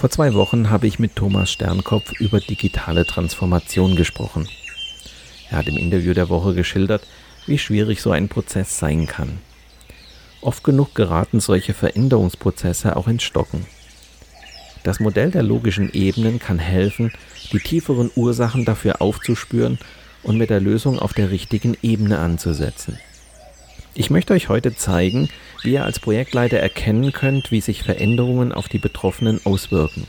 Vor zwei Wochen habe ich mit Thomas Sternkopf über digitale Transformation gesprochen. Er hat im Interview der Woche geschildert, wie schwierig so ein Prozess sein kann. Oft genug geraten solche Veränderungsprozesse auch ins Stocken. Das Modell der logischen Ebenen kann helfen, die tieferen Ursachen dafür aufzuspüren und mit der Lösung auf der richtigen Ebene anzusetzen. Ich möchte euch heute zeigen, ihr als Projektleiter erkennen könnt, wie sich Veränderungen auf die Betroffenen auswirken.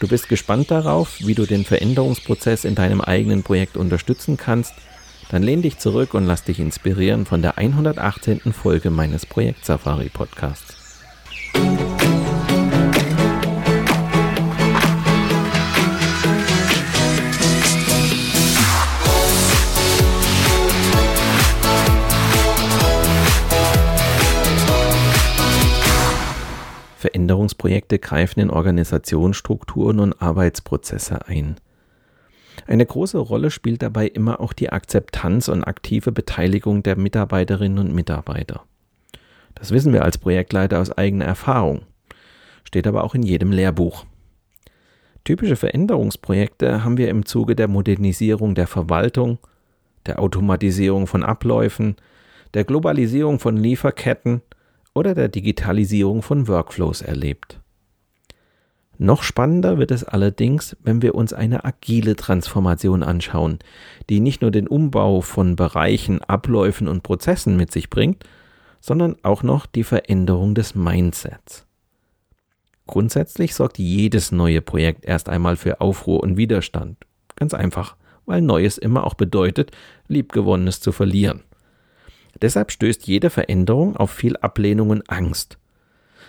Du bist gespannt darauf, wie du den Veränderungsprozess in deinem eigenen Projekt unterstützen kannst? Dann lehn dich zurück und lass dich inspirieren von der 118. Folge meines Projekt Safari Podcasts. Veränderungsprojekte greifen in Organisationsstrukturen und Arbeitsprozesse ein. Eine große Rolle spielt dabei immer auch die Akzeptanz und aktive Beteiligung der Mitarbeiterinnen und Mitarbeiter. Das wissen wir als Projektleiter aus eigener Erfahrung, steht aber auch in jedem Lehrbuch. Typische Veränderungsprojekte haben wir im Zuge der Modernisierung der Verwaltung, der Automatisierung von Abläufen, der Globalisierung von Lieferketten oder der Digitalisierung von Workflows erlebt. Noch spannender wird es allerdings, wenn wir uns eine agile Transformation anschauen, die nicht nur den Umbau von Bereichen, Abläufen und Prozessen mit sich bringt, sondern auch noch die Veränderung des Mindsets. Grundsätzlich sorgt jedes neue Projekt erst einmal für Aufruhr und Widerstand. Ganz einfach, weil Neues immer auch bedeutet, Liebgewonnenes zu verlieren. Deshalb stößt jede Veränderung auf viel Ablehnung und Angst.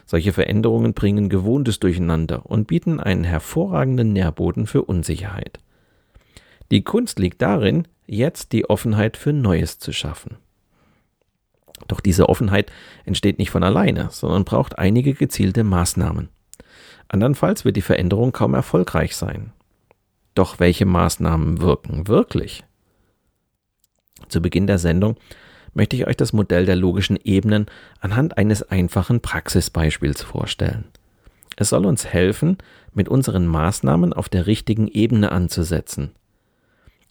Solche Veränderungen bringen Gewohntes durcheinander und bieten einen hervorragenden Nährboden für Unsicherheit. Die Kunst liegt darin, jetzt die Offenheit für Neues zu schaffen. Doch diese Offenheit entsteht nicht von alleine, sondern braucht einige gezielte Maßnahmen. Andernfalls wird die Veränderung kaum erfolgreich sein. Doch welche Maßnahmen wirken wirklich? Zu Beginn der Sendung möchte ich euch das Modell der logischen Ebenen anhand eines einfachen Praxisbeispiels vorstellen. Es soll uns helfen, mit unseren Maßnahmen auf der richtigen Ebene anzusetzen.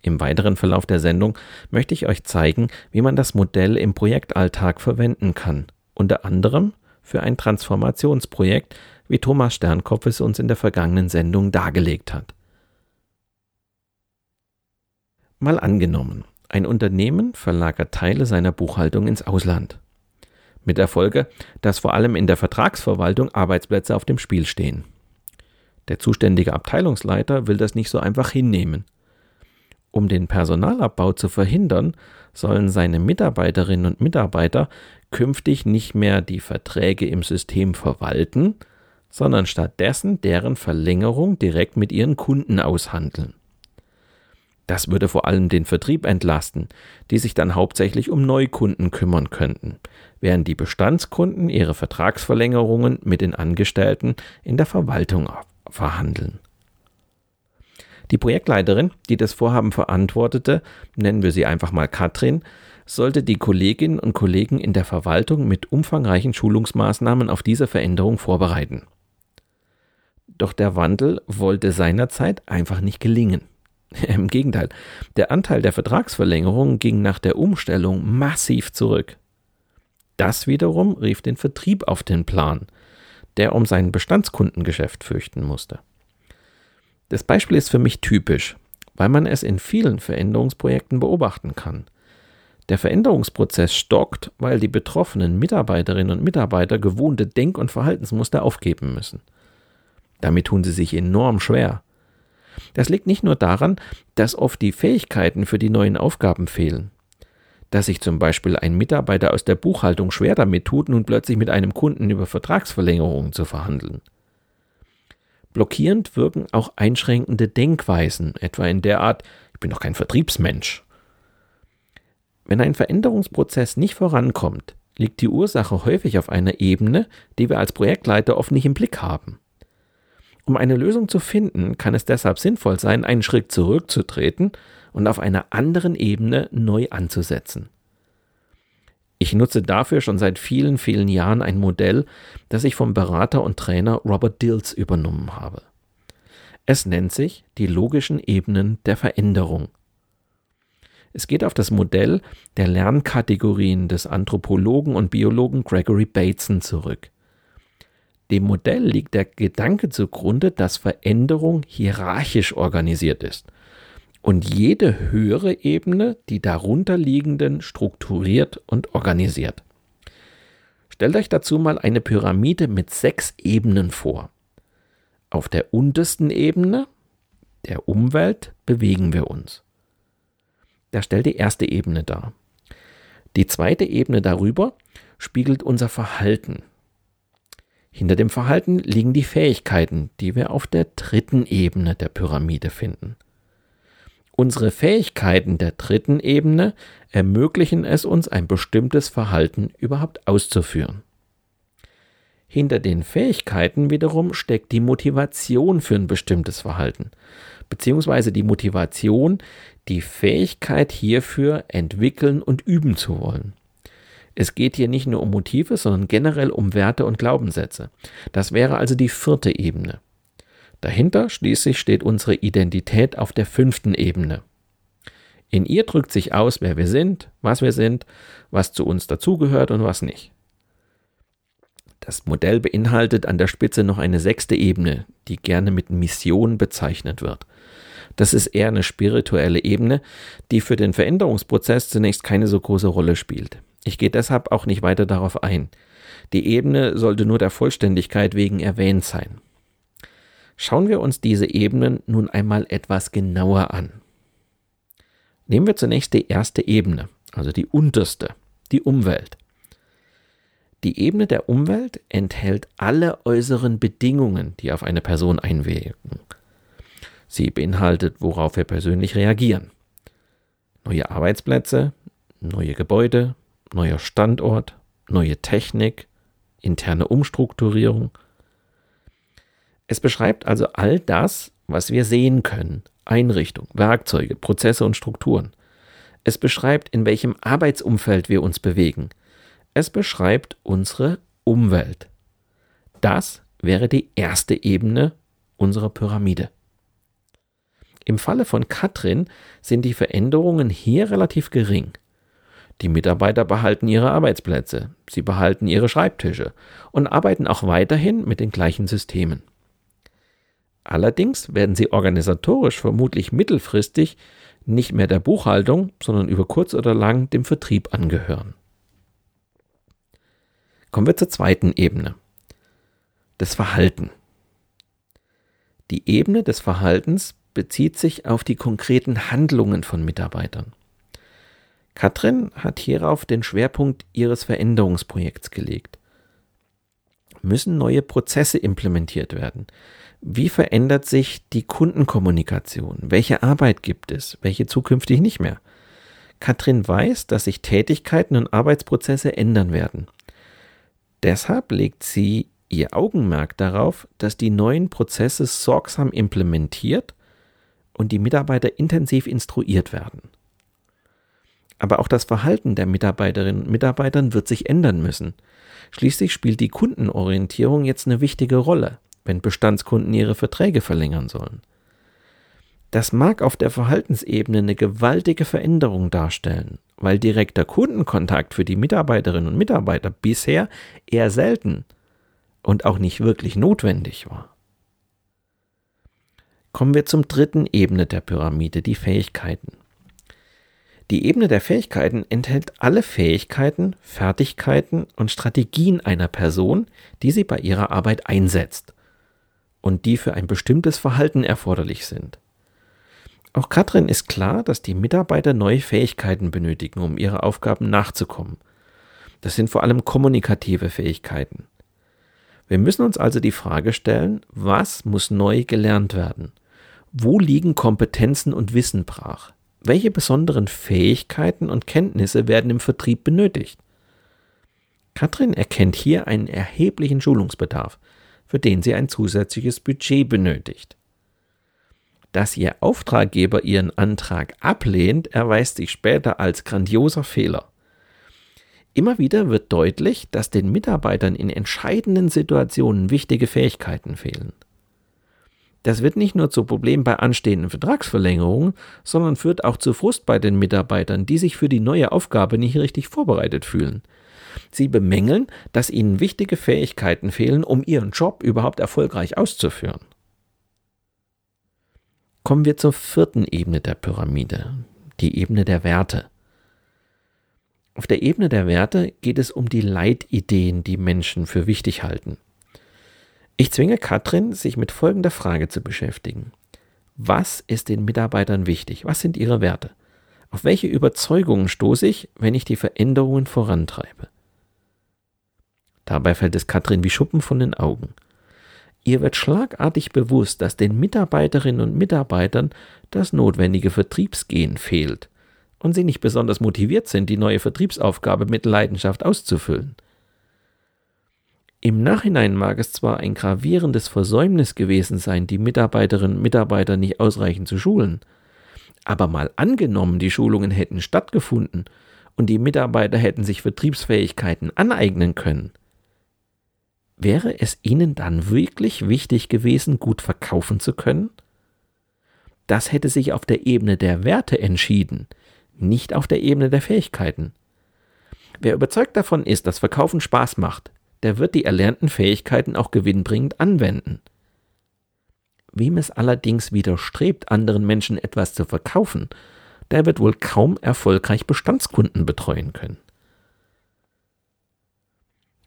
Im weiteren Verlauf der Sendung möchte ich euch zeigen, wie man das Modell im Projektalltag verwenden kann, unter anderem für ein Transformationsprojekt, wie Thomas Sternkopf es uns in der vergangenen Sendung dargelegt hat. Mal angenommen, ein Unternehmen verlagert Teile seiner Buchhaltung ins Ausland. Mit der Folge, dass vor allem in der Vertragsverwaltung Arbeitsplätze auf dem Spiel stehen. Der zuständige Abteilungsleiter will das nicht so einfach hinnehmen. Um den Personalabbau zu verhindern, sollen seine Mitarbeiterinnen und Mitarbeiter künftig nicht mehr die Verträge im System verwalten, sondern stattdessen deren Verlängerung direkt mit ihren Kunden aushandeln. Das würde vor allem den Vertrieb entlasten, die sich dann hauptsächlich um Neukunden kümmern könnten, während die Bestandskunden ihre Vertragsverlängerungen mit den Angestellten in der Verwaltung verhandeln. Die Projektleiterin, die das Vorhaben verantwortete, nennen wir sie einfach mal Katrin, sollte die Kolleginnen und Kollegen in der Verwaltung mit umfangreichen Schulungsmaßnahmen auf diese Veränderung vorbereiten. Doch der Wandel wollte seinerzeit einfach nicht gelingen. Im Gegenteil, der Anteil der Vertragsverlängerung ging nach der Umstellung massiv zurück. Das wiederum rief den Vertrieb auf den Plan, der um sein Bestandskundengeschäft fürchten musste. Das Beispiel ist für mich typisch, weil man es in vielen Veränderungsprojekten beobachten kann. Der Veränderungsprozess stockt, weil die betroffenen Mitarbeiterinnen und Mitarbeiter gewohnte Denk- und Verhaltensmuster aufgeben müssen. Damit tun sie sich enorm schwer. Das liegt nicht nur daran, dass oft die Fähigkeiten für die neuen Aufgaben fehlen. Dass sich zum Beispiel ein Mitarbeiter aus der Buchhaltung schwer damit tut, nun plötzlich mit einem Kunden über Vertragsverlängerungen zu verhandeln. Blockierend wirken auch einschränkende Denkweisen, etwa in der Art, ich bin doch kein Vertriebsmensch. Wenn ein Veränderungsprozess nicht vorankommt, liegt die Ursache häufig auf einer Ebene, die wir als Projektleiter oft nicht im Blick haben. Um eine Lösung zu finden, kann es deshalb sinnvoll sein, einen Schritt zurückzutreten und auf einer anderen Ebene neu anzusetzen. Ich nutze dafür schon seit vielen, vielen Jahren ein Modell, das ich vom Berater und Trainer Robert Dills übernommen habe. Es nennt sich die logischen Ebenen der Veränderung. Es geht auf das Modell der Lernkategorien des Anthropologen und Biologen Gregory Bateson zurück. Dem Modell liegt der Gedanke zugrunde, dass Veränderung hierarchisch organisiert ist und jede höhere Ebene die darunter liegenden strukturiert und organisiert. Stellt euch dazu mal eine Pyramide mit sechs Ebenen vor. Auf der untersten Ebene, der Umwelt, bewegen wir uns. Der stellt die erste Ebene dar. Die zweite Ebene darüber spiegelt unser Verhalten. Hinter dem Verhalten liegen die Fähigkeiten, die wir auf der dritten Ebene der Pyramide finden. Unsere Fähigkeiten der dritten Ebene ermöglichen es uns, ein bestimmtes Verhalten überhaupt auszuführen. Hinter den Fähigkeiten wiederum steckt die Motivation für ein bestimmtes Verhalten, beziehungsweise die Motivation, die Fähigkeit hierfür entwickeln und üben zu wollen. Es geht hier nicht nur um Motive, sondern generell um Werte und Glaubenssätze. Das wäre also die vierte Ebene. Dahinter schließlich steht unsere Identität auf der fünften Ebene. In ihr drückt sich aus, wer wir sind, was wir sind, was zu uns dazugehört und was nicht. Das Modell beinhaltet an der Spitze noch eine sechste Ebene, die gerne mit Mission bezeichnet wird. Das ist eher eine spirituelle Ebene, die für den Veränderungsprozess zunächst keine so große Rolle spielt. Ich gehe deshalb auch nicht weiter darauf ein. Die Ebene sollte nur der Vollständigkeit wegen erwähnt sein. Schauen wir uns diese Ebenen nun einmal etwas genauer an. Nehmen wir zunächst die erste Ebene, also die unterste, die Umwelt. Die Ebene der Umwelt enthält alle äußeren Bedingungen, die auf eine Person einwirken. Sie beinhaltet, worauf wir persönlich reagieren. Neue Arbeitsplätze, neue Gebäude, neuer Standort, neue Technik, interne Umstrukturierung. Es beschreibt also all das, was wir sehen können. Einrichtung, Werkzeuge, Prozesse und Strukturen. Es beschreibt, in welchem Arbeitsumfeld wir uns bewegen. Es beschreibt unsere Umwelt. Das wäre die erste Ebene unserer Pyramide. Im Falle von Katrin sind die Veränderungen hier relativ gering. Die Mitarbeiter behalten ihre Arbeitsplätze, sie behalten ihre Schreibtische und arbeiten auch weiterhin mit den gleichen Systemen. Allerdings werden sie organisatorisch vermutlich mittelfristig nicht mehr der Buchhaltung, sondern über kurz oder lang dem Vertrieb angehören. Kommen wir zur zweiten Ebene. Das Verhalten. Die Ebene des Verhaltens bezieht sich auf die konkreten Handlungen von Mitarbeitern. Katrin hat hierauf den Schwerpunkt ihres Veränderungsprojekts gelegt. Müssen neue Prozesse implementiert werden? Wie verändert sich die Kundenkommunikation? Welche Arbeit gibt es? Welche zukünftig nicht mehr? Katrin weiß, dass sich Tätigkeiten und Arbeitsprozesse ändern werden. Deshalb legt sie ihr Augenmerk darauf, dass die neuen Prozesse sorgsam implementiert und die Mitarbeiter intensiv instruiert werden. Aber auch das Verhalten der Mitarbeiterinnen und Mitarbeitern wird sich ändern müssen. Schließlich spielt die Kundenorientierung jetzt eine wichtige Rolle, wenn Bestandskunden ihre Verträge verlängern sollen. Das mag auf der Verhaltensebene eine gewaltige Veränderung darstellen, weil direkter Kundenkontakt für die Mitarbeiterinnen und Mitarbeiter bisher eher selten und auch nicht wirklich notwendig war. Kommen wir zum dritten Ebene der Pyramide, die Fähigkeiten. Die Ebene der Fähigkeiten enthält alle Fähigkeiten, Fertigkeiten und Strategien einer Person, die sie bei ihrer Arbeit einsetzt und die für ein bestimmtes Verhalten erforderlich sind. Auch Katrin ist klar, dass die Mitarbeiter neue Fähigkeiten benötigen, um ihre Aufgaben nachzukommen. Das sind vor allem kommunikative Fähigkeiten. Wir müssen uns also die Frage stellen, was muss neu gelernt werden? Wo liegen Kompetenzen und Wissen brach? Welche besonderen Fähigkeiten und Kenntnisse werden im Vertrieb benötigt? Katrin erkennt hier einen erheblichen Schulungsbedarf, für den sie ein zusätzliches Budget benötigt. Dass ihr Auftraggeber ihren Antrag ablehnt, erweist sich später als grandioser Fehler. Immer wieder wird deutlich, dass den Mitarbeitern in entscheidenden Situationen wichtige Fähigkeiten fehlen. Das wird nicht nur zu Problemen bei anstehenden Vertragsverlängerungen, sondern führt auch zu Frust bei den Mitarbeitern, die sich für die neue Aufgabe nicht richtig vorbereitet fühlen. Sie bemängeln, dass ihnen wichtige Fähigkeiten fehlen, um ihren Job überhaupt erfolgreich auszuführen. Kommen wir zur vierten Ebene der Pyramide, die Ebene der Werte. Auf der Ebene der Werte geht es um die Leitideen, die Menschen für wichtig halten. Ich zwinge Katrin, sich mit folgender Frage zu beschäftigen. Was ist den Mitarbeitern wichtig? Was sind ihre Werte? Auf welche Überzeugungen stoße ich, wenn ich die Veränderungen vorantreibe? Dabei fällt es Katrin wie Schuppen von den Augen. Ihr wird schlagartig bewusst, dass den Mitarbeiterinnen und Mitarbeitern das notwendige Vertriebsgehen fehlt und sie nicht besonders motiviert sind, die neue Vertriebsaufgabe mit Leidenschaft auszufüllen. Im Nachhinein mag es zwar ein gravierendes Versäumnis gewesen sein, die Mitarbeiterinnen und Mitarbeiter nicht ausreichend zu schulen, aber mal angenommen, die Schulungen hätten stattgefunden und die Mitarbeiter hätten sich Vertriebsfähigkeiten aneignen können, wäre es ihnen dann wirklich wichtig gewesen, gut verkaufen zu können? Das hätte sich auf der Ebene der Werte entschieden, nicht auf der Ebene der Fähigkeiten. Wer überzeugt davon ist, dass Verkaufen Spaß macht, der wird die erlernten Fähigkeiten auch gewinnbringend anwenden. Wem es allerdings widerstrebt, anderen Menschen etwas zu verkaufen, der wird wohl kaum erfolgreich Bestandskunden betreuen können.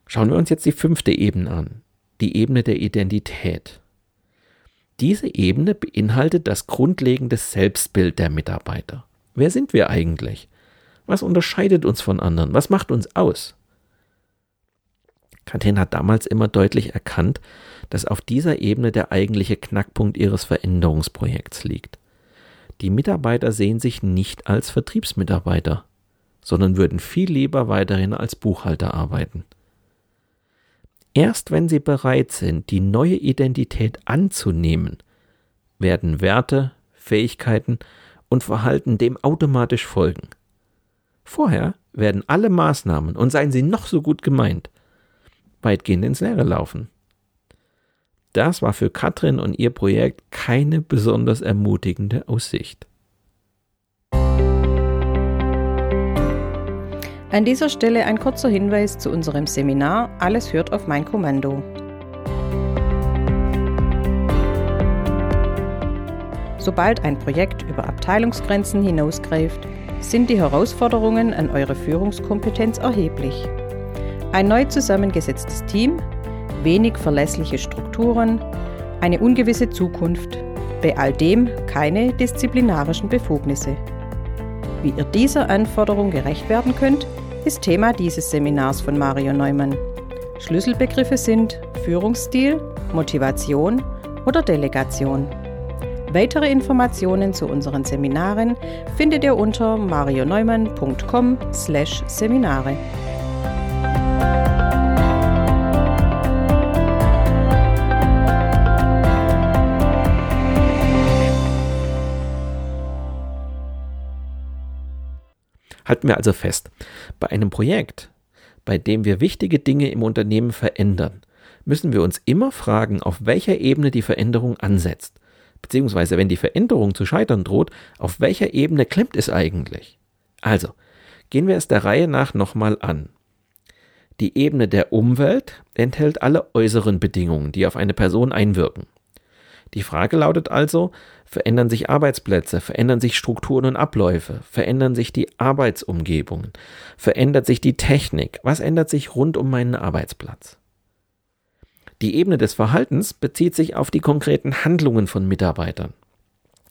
Schauen wir uns jetzt die fünfte Ebene an, die Ebene der Identität. Diese Ebene beinhaltet das grundlegende Selbstbild der Mitarbeiter. Wer sind wir eigentlich? Was unterscheidet uns von anderen? Was macht uns aus? Katrin hat damals immer deutlich erkannt, dass auf dieser Ebene der eigentliche Knackpunkt ihres Veränderungsprojekts liegt. Die Mitarbeiter sehen sich nicht als Vertriebsmitarbeiter, sondern würden viel lieber weiterhin als Buchhalter arbeiten. Erst wenn sie bereit sind, die neue Identität anzunehmen, werden Werte, Fähigkeiten und Verhalten dem automatisch folgen. Vorher werden alle Maßnahmen, und seien sie noch so gut gemeint, weitgehend ins Leere laufen. Das war für Katrin und ihr Projekt keine besonders ermutigende Aussicht. An dieser Stelle ein kurzer Hinweis zu unserem Seminar Alles hört auf mein Kommando. Sobald ein Projekt über Abteilungsgrenzen hinausgreift, sind die Herausforderungen an eure Führungskompetenz erheblich. Ein neu zusammengesetztes Team, wenig verlässliche Strukturen, eine ungewisse Zukunft, bei all dem keine disziplinarischen Befugnisse. Wie ihr dieser Anforderung gerecht werden könnt, ist Thema dieses Seminars von Mario Neumann. Schlüsselbegriffe sind Führungsstil, Motivation oder Delegation. Weitere Informationen zu unseren Seminaren findet ihr unter marioneumann.com/seminare. Halten wir also fest, bei einem Projekt, bei dem wir wichtige Dinge im Unternehmen verändern, müssen wir uns immer fragen, auf welcher Ebene die Veränderung ansetzt. Beziehungsweise, wenn die Veränderung zu scheitern droht, auf welcher Ebene klemmt es eigentlich? Also, gehen wir es der Reihe nach nochmal an. Die Ebene der Umwelt enthält alle äußeren Bedingungen, die auf eine Person einwirken. Die Frage lautet also, verändern sich Arbeitsplätze, verändern sich Strukturen und Abläufe, verändern sich die Arbeitsumgebungen, verändert sich die Technik, was ändert sich rund um meinen Arbeitsplatz? Die Ebene des Verhaltens bezieht sich auf die konkreten Handlungen von Mitarbeitern.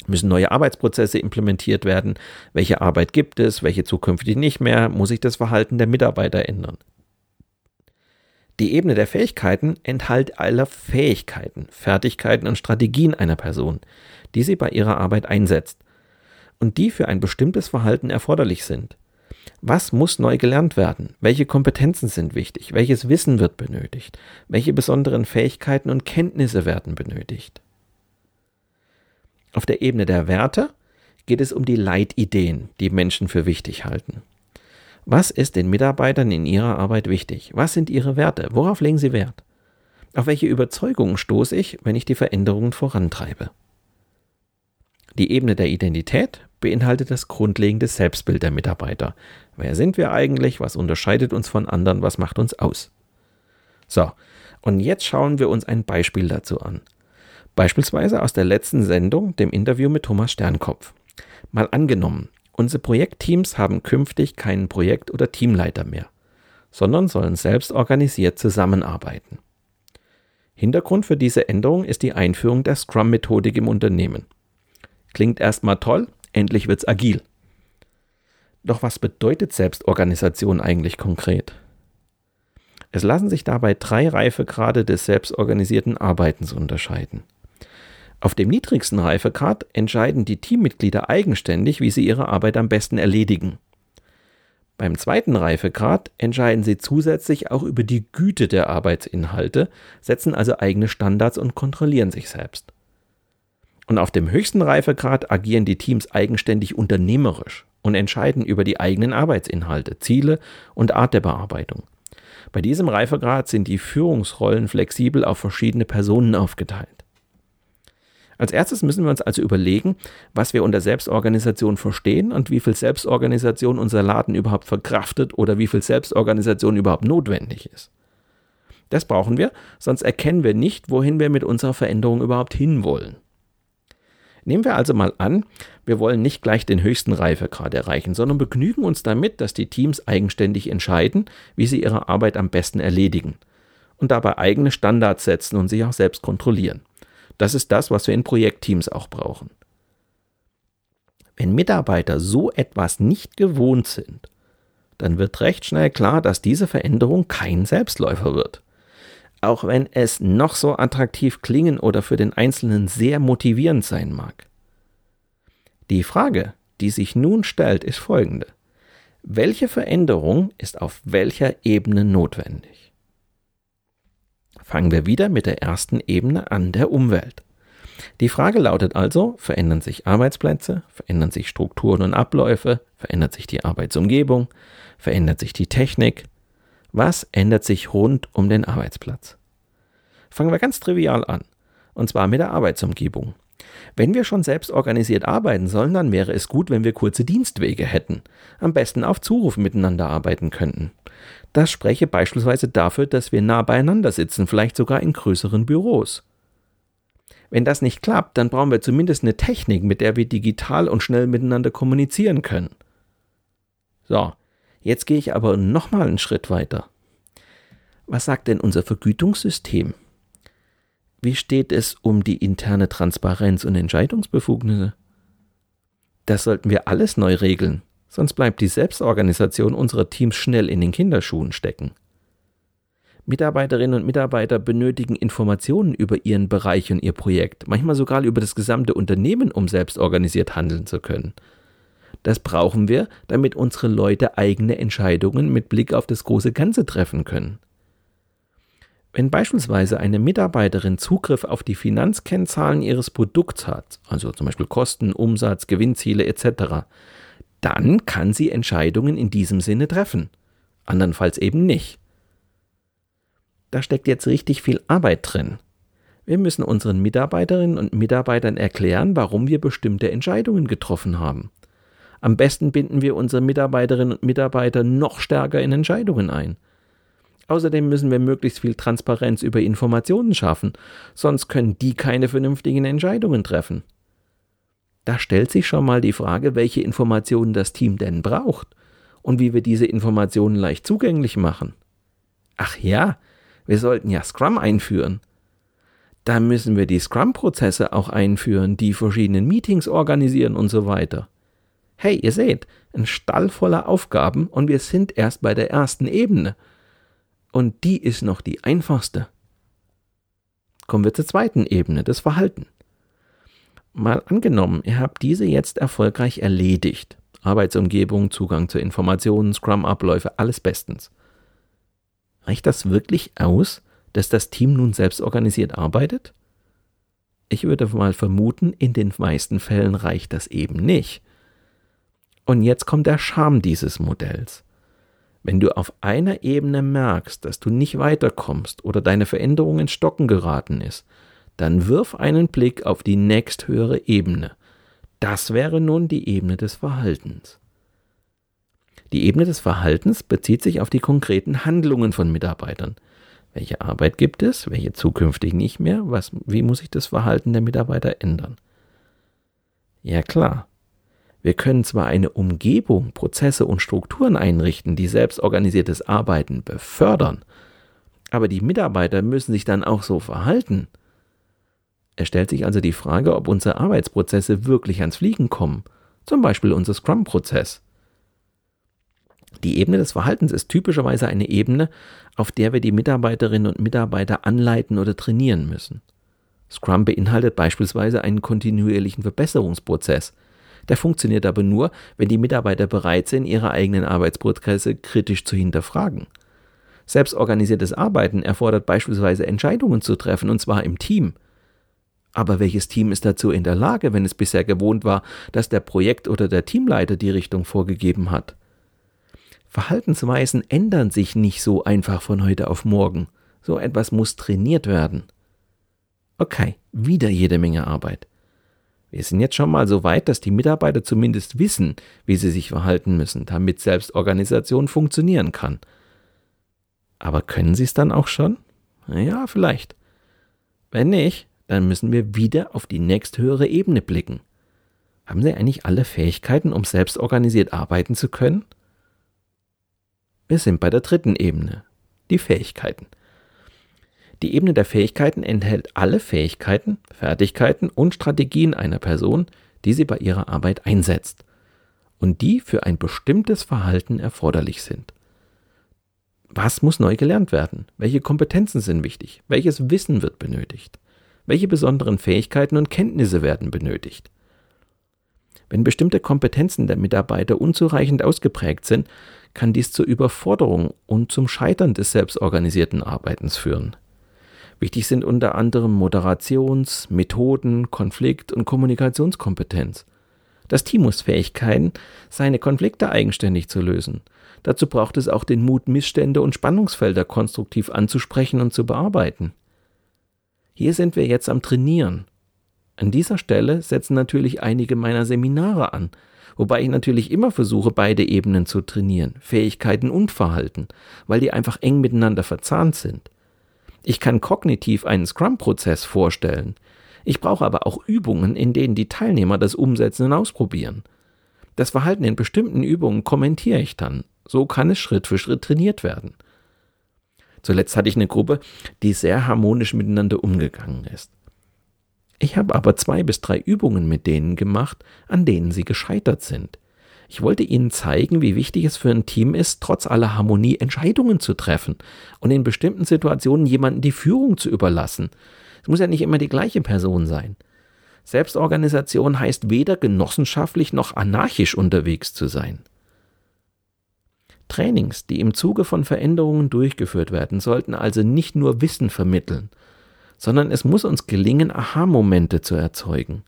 Müssen neue Arbeitsprozesse implementiert werden? Welche Arbeit gibt es? Welche zukünftig nicht mehr? Muss sich das Verhalten der Mitarbeiter ändern? Die Ebene der Fähigkeiten enthält alle Fähigkeiten, Fertigkeiten und Strategien einer Person, die sie bei ihrer Arbeit einsetzt und die für ein bestimmtes Verhalten erforderlich sind. Was muss neu gelernt werden? Welche Kompetenzen sind wichtig? Welches Wissen wird benötigt? Welche besonderen Fähigkeiten und Kenntnisse werden benötigt? Auf der Ebene der Werte geht es um die Leitideen, die Menschen für wichtig halten. Was ist den Mitarbeitern in ihrer Arbeit wichtig? Was sind ihre Werte? Worauf legen sie Wert? Auf welche Überzeugungen stoße ich, wenn ich die Veränderungen vorantreibe? Die Ebene der Identität beinhaltet das grundlegende Selbstbild der Mitarbeiter. Wer sind wir eigentlich? Was unterscheidet uns von anderen? Was macht uns aus? So, und jetzt schauen wir uns ein Beispiel dazu an. Beispielsweise aus der letzten Sendung, dem Interview mit Thomas Sternkopf. Mal angenommen, unsere Projektteams haben künftig keinen Projekt- oder Teamleiter mehr, sondern sollen selbst organisiert zusammenarbeiten. Hintergrund für diese Änderung ist die Einführung der Scrum-Methodik im Unternehmen. Klingt erstmal toll, endlich wird's agil. Doch was bedeutet Selbstorganisation eigentlich konkret? Es lassen sich dabei drei Reifegrade des selbstorganisierten Arbeitens unterscheiden. Auf dem niedrigsten Reifegrad entscheiden die Teammitglieder eigenständig, wie sie ihre Arbeit am besten erledigen. Beim zweiten Reifegrad entscheiden sie zusätzlich auch über die Güte der Arbeitsinhalte, setzen also eigene Standards und kontrollieren sich selbst. Und auf dem höchsten Reifegrad agieren die Teams eigenständig unternehmerisch und entscheiden über die eigenen Arbeitsinhalte, Ziele und Art der Bearbeitung. Bei diesem Reifegrad sind die Führungsrollen flexibel auf verschiedene Personen aufgeteilt. Als erstes müssen wir uns also überlegen, was wir unter Selbstorganisation verstehen und wie viel Selbstorganisation unser Laden überhaupt verkraftet oder wie viel Selbstorganisation überhaupt notwendig ist. Das brauchen wir, sonst erkennen wir nicht, wohin wir mit unserer Veränderung überhaupt hinwollen. Nehmen wir also mal an, wir wollen nicht gleich den höchsten Reifegrad erreichen, sondern begnügen uns damit, dass die Teams eigenständig entscheiden, wie sie ihre Arbeit am besten erledigen und dabei eigene Standards setzen und sich auch selbst kontrollieren. Das ist das, was wir in Projektteams auch brauchen. Wenn Mitarbeiter so etwas nicht gewohnt sind, dann wird recht schnell klar, dass diese Veränderung kein Selbstläufer wird auch wenn es noch so attraktiv klingen oder für den Einzelnen sehr motivierend sein mag. Die Frage, die sich nun stellt, ist folgende. Welche Veränderung ist auf welcher Ebene notwendig? Fangen wir wieder mit der ersten Ebene an, der Umwelt. Die Frage lautet also, verändern sich Arbeitsplätze, verändern sich Strukturen und Abläufe, verändert sich die Arbeitsumgebung, verändert sich die Technik, was ändert sich rund um den Arbeitsplatz? Fangen wir ganz trivial an. Und zwar mit der Arbeitsumgebung. Wenn wir schon selbst organisiert arbeiten sollen, dann wäre es gut, wenn wir kurze Dienstwege hätten. Am besten auf Zuruf miteinander arbeiten könnten. Das spreche beispielsweise dafür, dass wir nah beieinander sitzen, vielleicht sogar in größeren Büros. Wenn das nicht klappt, dann brauchen wir zumindest eine Technik, mit der wir digital und schnell miteinander kommunizieren können. So, Jetzt gehe ich aber nochmal einen Schritt weiter. Was sagt denn unser Vergütungssystem? Wie steht es um die interne Transparenz und Entscheidungsbefugnisse? Das sollten wir alles neu regeln, sonst bleibt die Selbstorganisation unserer Teams schnell in den Kinderschuhen stecken. Mitarbeiterinnen und Mitarbeiter benötigen Informationen über ihren Bereich und ihr Projekt, manchmal sogar über das gesamte Unternehmen, um selbst organisiert handeln zu können. Das brauchen wir, damit unsere Leute eigene Entscheidungen mit Blick auf das große Ganze treffen können. Wenn beispielsweise eine Mitarbeiterin Zugriff auf die Finanzkennzahlen ihres Produkts hat, also zum Beispiel Kosten, Umsatz, Gewinnziele etc., dann kann sie Entscheidungen in diesem Sinne treffen, andernfalls eben nicht. Da steckt jetzt richtig viel Arbeit drin. Wir müssen unseren Mitarbeiterinnen und Mitarbeitern erklären, warum wir bestimmte Entscheidungen getroffen haben. Am besten binden wir unsere Mitarbeiterinnen und Mitarbeiter noch stärker in Entscheidungen ein. Außerdem müssen wir möglichst viel Transparenz über Informationen schaffen, sonst können die keine vernünftigen Entscheidungen treffen. Da stellt sich schon mal die Frage, welche Informationen das Team denn braucht und wie wir diese Informationen leicht zugänglich machen. Ach ja, wir sollten ja Scrum einführen. Da müssen wir die Scrum-Prozesse auch einführen, die verschiedenen Meetings organisieren und so weiter. Hey, ihr seht, ein Stall voller Aufgaben und wir sind erst bei der ersten Ebene. Und die ist noch die einfachste. Kommen wir zur zweiten Ebene, das Verhalten. Mal angenommen, ihr habt diese jetzt erfolgreich erledigt. Arbeitsumgebung, Zugang zu Informationen, Scrum-Abläufe, alles bestens. Reicht das wirklich aus, dass das Team nun selbst organisiert arbeitet? Ich würde mal vermuten, in den meisten Fällen reicht das eben nicht. Und jetzt kommt der Charme dieses Modells. Wenn du auf einer Ebene merkst, dass du nicht weiterkommst oder deine Veränderung in Stocken geraten ist, dann wirf einen Blick auf die nächsthöhere Ebene. Das wäre nun die Ebene des Verhaltens. Die Ebene des Verhaltens bezieht sich auf die konkreten Handlungen von Mitarbeitern. Welche Arbeit gibt es, welche zukünftig nicht mehr, was, wie muss sich das Verhalten der Mitarbeiter ändern? Ja klar, wir können zwar eine Umgebung, Prozesse und Strukturen einrichten, die selbstorganisiertes Arbeiten befördern, aber die Mitarbeiter müssen sich dann auch so verhalten. Es stellt sich also die Frage, ob unsere Arbeitsprozesse wirklich ans Fliegen kommen, zum Beispiel unser Scrum-Prozess. Die Ebene des Verhaltens ist typischerweise eine Ebene, auf der wir die Mitarbeiterinnen und Mitarbeiter anleiten oder trainieren müssen. Scrum beinhaltet beispielsweise einen kontinuierlichen Verbesserungsprozess. Der funktioniert aber nur, wenn die Mitarbeiter bereit sind, ihre eigenen Arbeitsprozesse kritisch zu hinterfragen. Selbstorganisiertes Arbeiten erfordert beispielsweise Entscheidungen zu treffen, und zwar im Team. Aber welches Team ist dazu in der Lage, wenn es bisher gewohnt war, dass der Projekt- oder der Teamleiter die Richtung vorgegeben hat? Verhaltensweisen ändern sich nicht so einfach von heute auf morgen. So etwas muss trainiert werden. Okay, wieder jede Menge Arbeit. Wir sind jetzt schon mal so weit, dass die Mitarbeiter zumindest wissen, wie sie sich verhalten müssen, damit Selbstorganisation funktionieren kann. Aber können sie es dann auch schon? Ja, vielleicht. Wenn nicht, dann müssen wir wieder auf die nächsthöhere Ebene blicken. Haben Sie eigentlich alle Fähigkeiten, um selbstorganisiert arbeiten zu können? Wir sind bei der dritten Ebene, die Fähigkeiten. Die Ebene der Fähigkeiten enthält alle Fähigkeiten, Fertigkeiten und Strategien einer Person, die sie bei ihrer Arbeit einsetzt und die für ein bestimmtes Verhalten erforderlich sind. Was muss neu gelernt werden? Welche Kompetenzen sind wichtig? Welches Wissen wird benötigt? Welche besonderen Fähigkeiten und Kenntnisse werden benötigt? Wenn bestimmte Kompetenzen der Mitarbeiter unzureichend ausgeprägt sind, kann dies zur Überforderung und zum Scheitern des selbstorganisierten Arbeitens führen. Wichtig sind unter anderem Moderations-, Methoden-, Konflikt- und Kommunikationskompetenz. Das Team muss Fähigkeiten, seine Konflikte eigenständig zu lösen. Dazu braucht es auch den Mut, Missstände und Spannungsfelder konstruktiv anzusprechen und zu bearbeiten. Hier sind wir jetzt am Trainieren. An dieser Stelle setzen natürlich einige meiner Seminare an, wobei ich natürlich immer versuche, beide Ebenen zu trainieren, Fähigkeiten und Verhalten, weil die einfach eng miteinander verzahnt sind. Ich kann kognitiv einen Scrum-Prozess vorstellen. Ich brauche aber auch Übungen, in denen die Teilnehmer das Umsetzen und ausprobieren. Das Verhalten in bestimmten Übungen kommentiere ich dann. So kann es Schritt für Schritt trainiert werden. Zuletzt hatte ich eine Gruppe, die sehr harmonisch miteinander umgegangen ist. Ich habe aber zwei bis drei Übungen mit denen gemacht, an denen sie gescheitert sind. Ich wollte ihnen zeigen, wie wichtig es für ein Team ist, trotz aller Harmonie Entscheidungen zu treffen und in bestimmten Situationen jemanden die Führung zu überlassen. Es muss ja nicht immer die gleiche Person sein. Selbstorganisation heißt weder genossenschaftlich noch anarchisch unterwegs zu sein. Trainings, die im Zuge von Veränderungen durchgeführt werden, sollten also nicht nur Wissen vermitteln, sondern es muss uns gelingen, Aha-Momente zu erzeugen.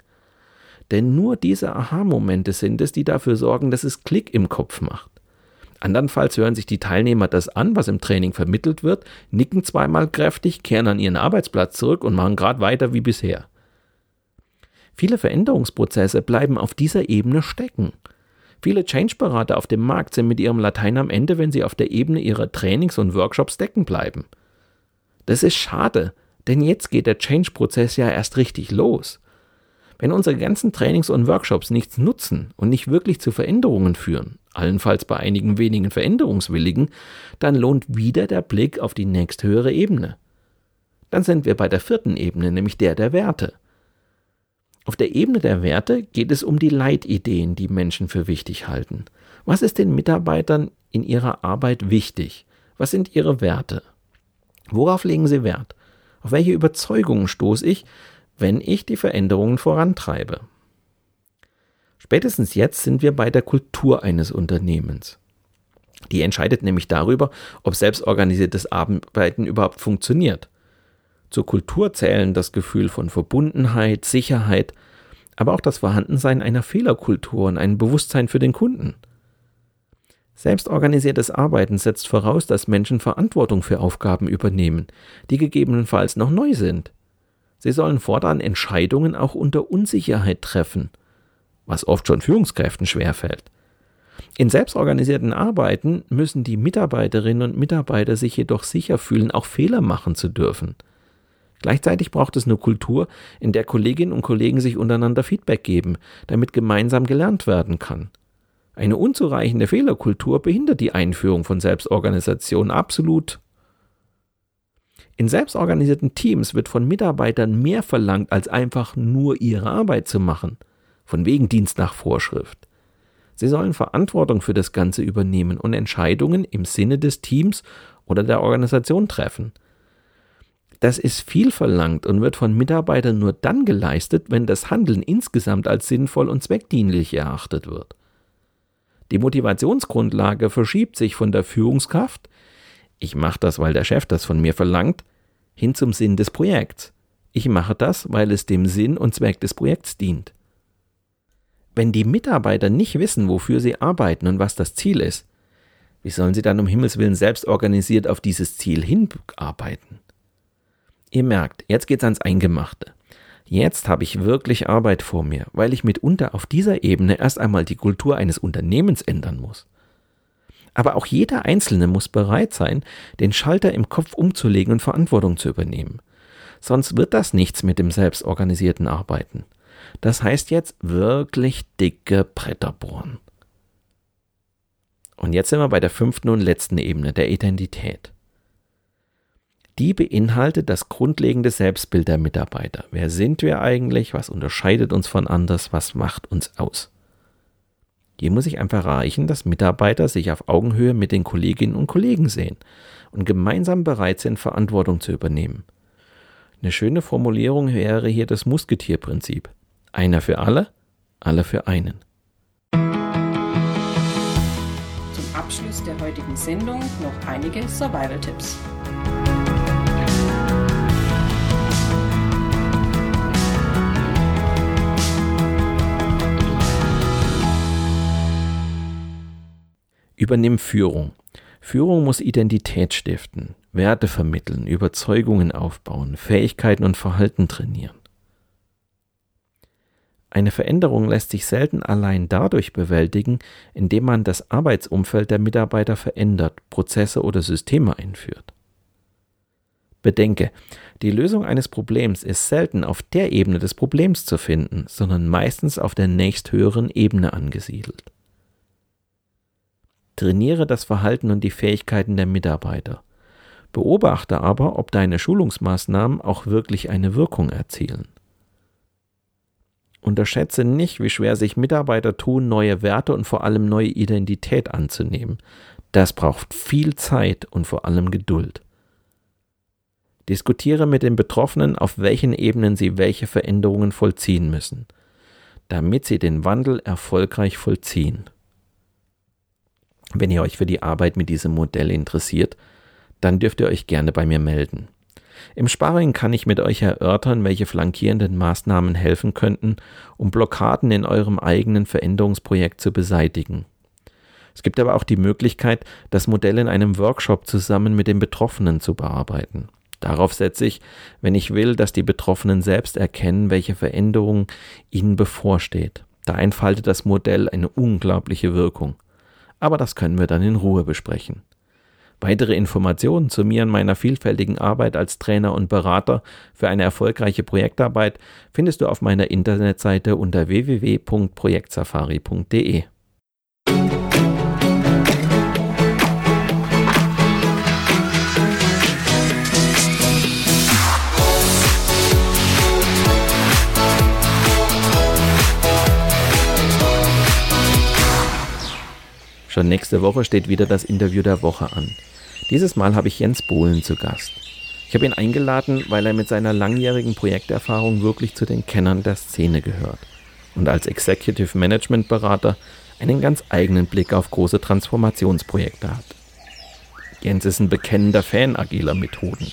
Denn nur diese Aha-Momente sind es, die dafür sorgen, dass es Klick im Kopf macht. Andernfalls hören sich die Teilnehmer das an, was im Training vermittelt wird, nicken zweimal kräftig, kehren an ihren Arbeitsplatz zurück und machen gerade weiter wie bisher. Viele Veränderungsprozesse bleiben auf dieser Ebene stecken. Viele Change-Berater auf dem Markt sind mit ihrem Latein am Ende, wenn sie auf der Ebene ihrer Trainings und Workshops stecken bleiben. Das ist schade, denn jetzt geht der Change-Prozess ja erst richtig los. Wenn unsere ganzen Trainings und Workshops nichts nutzen und nicht wirklich zu Veränderungen führen, allenfalls bei einigen wenigen Veränderungswilligen, dann lohnt wieder der Blick auf die nächsthöhere Ebene. Dann sind wir bei der vierten Ebene, nämlich der der Werte. Auf der Ebene der Werte geht es um die Leitideen, die Menschen für wichtig halten. Was ist den Mitarbeitern in ihrer Arbeit wichtig? Was sind ihre Werte? Worauf legen Sie Wert? Auf welche Überzeugungen stoße ich, wenn ich die Veränderungen vorantreibe? Spätestens jetzt sind wir bei der Kultur eines Unternehmens. Die entscheidet nämlich darüber, ob selbstorganisiertes Arbeiten überhaupt funktioniert. Zur Kultur zählen das Gefühl von Verbundenheit, Sicherheit, aber auch das Vorhandensein einer Fehlerkultur und ein Bewusstsein für den Kunden. Selbstorganisiertes Arbeiten setzt voraus, dass Menschen Verantwortung für Aufgaben übernehmen, die gegebenenfalls noch neu sind. Sie sollen fortan Entscheidungen auch unter Unsicherheit treffen, was oft schon Führungskräften schwerfällt. In selbstorganisierten Arbeiten müssen die Mitarbeiterinnen und Mitarbeiter sich jedoch sicher fühlen, auch Fehler machen zu dürfen. Gleichzeitig braucht es eine Kultur, in der Kolleginnen und Kollegen sich untereinander Feedback geben, damit gemeinsam gelernt werden kann. Eine unzureichende Fehlerkultur behindert die Einführung von Selbstorganisation absolut. In selbstorganisierten Teams wird von Mitarbeitern mehr verlangt, als einfach nur ihre Arbeit zu machen, von wegen Dienst nach Vorschrift. Sie sollen Verantwortung für das Ganze übernehmen und Entscheidungen im Sinne des Teams oder der Organisation treffen. Das ist viel verlangt und wird von Mitarbeitern nur dann geleistet, wenn das Handeln insgesamt als sinnvoll und zweckdienlich erachtet wird. Die Motivationsgrundlage verschiebt sich von der Führungskraft, ich mache das, weil der Chef das von mir verlangt, hin zum Sinn des Projekts. Ich mache das, weil es dem Sinn und Zweck des Projekts dient. Wenn die Mitarbeiter nicht wissen, wofür sie arbeiten und was das Ziel ist, wie sollen sie dann um Himmels willen selbst organisiert auf dieses Ziel hinarbeiten? Ihr merkt, jetzt geht's ans Eingemachte. Jetzt habe ich wirklich Arbeit vor mir, weil ich mitunter auf dieser Ebene erst einmal die Kultur eines Unternehmens ändern muss. Aber auch jeder Einzelne muss bereit sein, den Schalter im Kopf umzulegen und Verantwortung zu übernehmen. Sonst wird das nichts mit dem selbstorganisierten Arbeiten. Das heißt jetzt wirklich dicke Bretter bohren. Und jetzt sind wir bei der fünften und letzten Ebene, der Identität. Die beinhaltet das grundlegende Selbstbild der Mitarbeiter. Wer sind wir eigentlich? Was unterscheidet uns von anders? Was macht uns aus? Hier muss ich einfach erreichen, dass Mitarbeiter sich auf Augenhöhe mit den Kolleginnen und Kollegen sehen und gemeinsam bereit sind, Verantwortung zu übernehmen. Eine schöne Formulierung wäre hier das Musketierprinzip. Einer für alle, alle für einen. Zum Abschluss der heutigen Sendung noch einige Survival-Tipps. Übernimm Führung. Führung muss Identität stiften, Werte vermitteln, Überzeugungen aufbauen, Fähigkeiten und Verhalten trainieren. Eine Veränderung lässt sich selten allein dadurch bewältigen, indem man das Arbeitsumfeld der Mitarbeiter verändert, Prozesse oder Systeme einführt. Bedenke, die Lösung eines Problems ist selten auf der Ebene des Problems zu finden, sondern meistens auf der nächsthöheren Ebene angesiedelt. Trainiere das Verhalten und die Fähigkeiten der Mitarbeiter. Beobachte aber, ob deine Schulungsmaßnahmen auch wirklich eine Wirkung erzielen. Unterschätze nicht, wie schwer sich Mitarbeiter tun, neue Werte und vor allem neue Identität anzunehmen. Das braucht viel Zeit und vor allem Geduld. Diskutiere mit den Betroffenen, auf welchen Ebenen sie welche Veränderungen vollziehen müssen, damit sie den Wandel erfolgreich vollziehen. Wenn ihr euch für die Arbeit mit diesem Modell interessiert, dann dürft ihr euch gerne bei mir melden. Im Sparring kann ich mit euch erörtern, welche flankierenden Maßnahmen helfen könnten, um Blockaden in eurem eigenen Veränderungsprojekt zu beseitigen. Es gibt aber auch die Möglichkeit, das Modell in einem Workshop zusammen mit den Betroffenen zu bearbeiten. Darauf setze ich, wenn ich will, dass die Betroffenen selbst erkennen, welche Veränderung ihnen bevorsteht. Da entfaltet das Modell eine unglaubliche Wirkung. Aber das können wir dann in Ruhe besprechen. Weitere Informationen zu mir und meiner vielfältigen Arbeit als Trainer und Berater für eine erfolgreiche Projektarbeit findest du auf meiner Internetseite unter www.projektsafari.de. Schon nächste Woche steht wieder das Interview der Woche an. Dieses Mal habe ich Jens Bohlen zu Gast. Ich habe ihn eingeladen, weil er mit seiner langjährigen Projekterfahrung wirklich zu den Kennern der Szene gehört und als Executive Management Berater einen ganz eigenen Blick auf große Transformationsprojekte hat. Jens ist ein bekennender Fan agiler Methoden.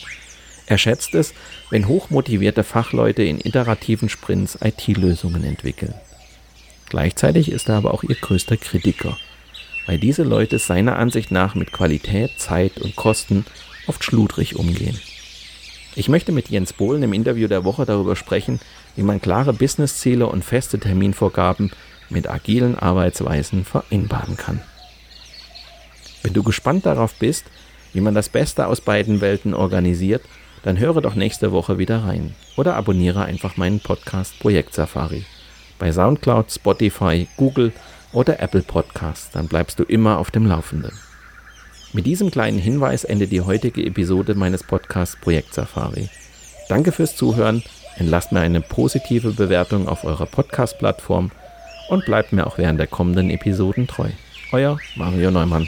Er schätzt es, wenn hochmotivierte Fachleute in iterativen Sprints IT-Lösungen entwickeln. Gleichzeitig ist er aber auch ihr größter Kritiker, weil diese Leute seiner Ansicht nach mit Qualität, Zeit und Kosten oft schludrig umgehen. Ich möchte mit Jens Bohlen im Interview der Woche darüber sprechen, wie man klare Businessziele und feste Terminvorgaben mit agilen Arbeitsweisen vereinbaren kann. Wenn du gespannt darauf bist, wie man das Beste aus beiden Welten organisiert, dann höre doch nächste Woche wieder rein oder abonniere einfach meinen Podcast Projekt Safari bei SoundCloud, Spotify, Google oder Apple Podcasts, dann bleibst du immer auf dem Laufenden. Mit diesem kleinen Hinweis endet die heutige Episode meines Podcasts Projekt Safari. Danke fürs Zuhören, entlasst mir eine positive Bewertung auf eurer Podcast-Plattform und bleibt mir auch während der kommenden Episoden treu. Euer Mario Neumann.